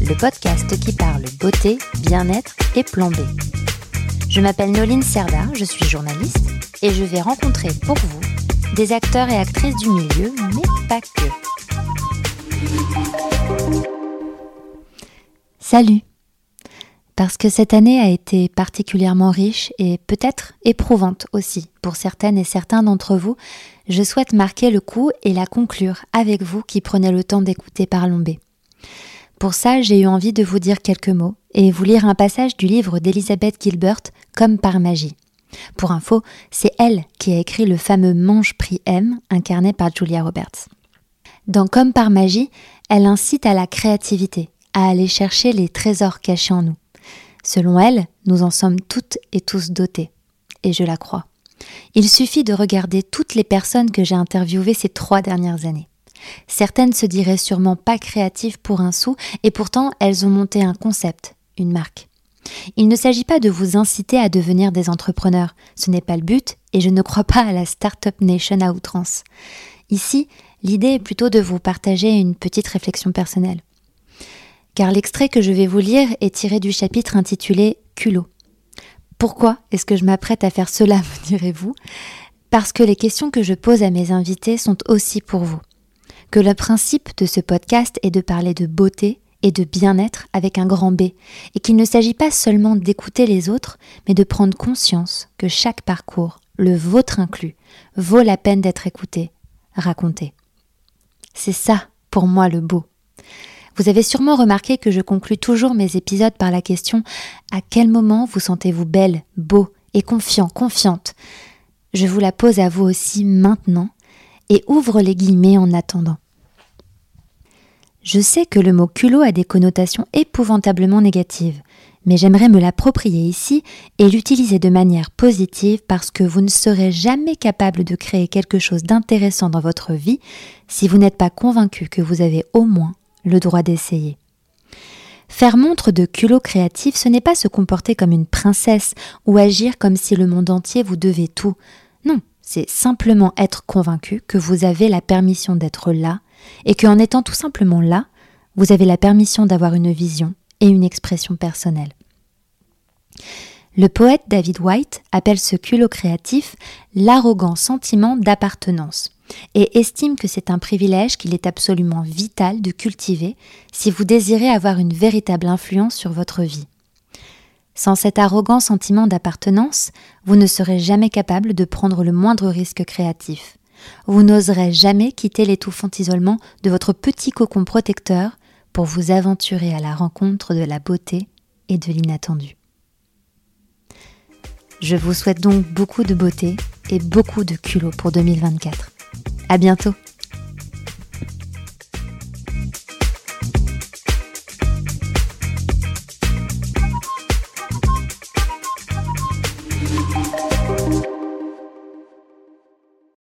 le podcast qui parle beauté, bien-être et plan B. Je m'appelle Noline Serda, je suis journaliste et je vais rencontrer pour vous des acteurs et actrices du milieu, mais pas que. Salut Parce que cette année a été particulièrement riche et peut-être éprouvante aussi pour certaines et certains d'entre vous, je souhaite marquer le coup et la conclure avec vous qui prenez le temps d'écouter Parlons B. Pour ça, j'ai eu envie de vous dire quelques mots et vous lire un passage du livre d'Elizabeth Gilbert, Comme par magie. Pour info, c'est elle qui a écrit le fameux Manche Prix M, incarné par Julia Roberts. Dans Comme par magie, elle incite à la créativité, à aller chercher les trésors cachés en nous. Selon elle, nous en sommes toutes et tous dotés. Et je la crois. Il suffit de regarder toutes les personnes que j'ai interviewées ces trois dernières années. Certaines se diraient sûrement pas créatives pour un sou, et pourtant elles ont monté un concept, une marque. Il ne s'agit pas de vous inciter à devenir des entrepreneurs, ce n'est pas le but, et je ne crois pas à la Startup Nation à outrance. Ici, l'idée est plutôt de vous partager une petite réflexion personnelle. Car l'extrait que je vais vous lire est tiré du chapitre intitulé Culot. Pourquoi est-ce que je m'apprête à faire cela, me direz-vous? Parce que les questions que je pose à mes invités sont aussi pour vous. Que le principe de ce podcast est de parler de beauté et de bien-être avec un grand B, et qu'il ne s'agit pas seulement d'écouter les autres, mais de prendre conscience que chaque parcours, le vôtre inclus, vaut la peine d'être écouté, raconté. C'est ça, pour moi, le beau. Vous avez sûrement remarqué que je conclus toujours mes épisodes par la question à quel moment vous sentez-vous belle, beau et confiant, confiante? Je vous la pose à vous aussi maintenant et ouvre les guillemets en attendant. Je sais que le mot culot a des connotations épouvantablement négatives, mais j'aimerais me l'approprier ici et l'utiliser de manière positive parce que vous ne serez jamais capable de créer quelque chose d'intéressant dans votre vie si vous n'êtes pas convaincu que vous avez au moins le droit d'essayer. Faire montre de culot créatif, ce n'est pas se comporter comme une princesse ou agir comme si le monde entier vous devait tout. Non, c'est simplement être convaincu que vous avez la permission d'être là et qu'en étant tout simplement là, vous avez la permission d'avoir une vision et une expression personnelle. Le poète David White appelle ce culot créatif l'arrogant sentiment d'appartenance et estime que c'est un privilège qu'il est absolument vital de cultiver si vous désirez avoir une véritable influence sur votre vie. Sans cet arrogant sentiment d'appartenance, vous ne serez jamais capable de prendre le moindre risque créatif. Vous n'oserez jamais quitter l'étouffant isolement de votre petit cocon protecteur pour vous aventurer à la rencontre de la beauté et de l'inattendu. Je vous souhaite donc beaucoup de beauté et beaucoup de culot pour 2024. À bientôt!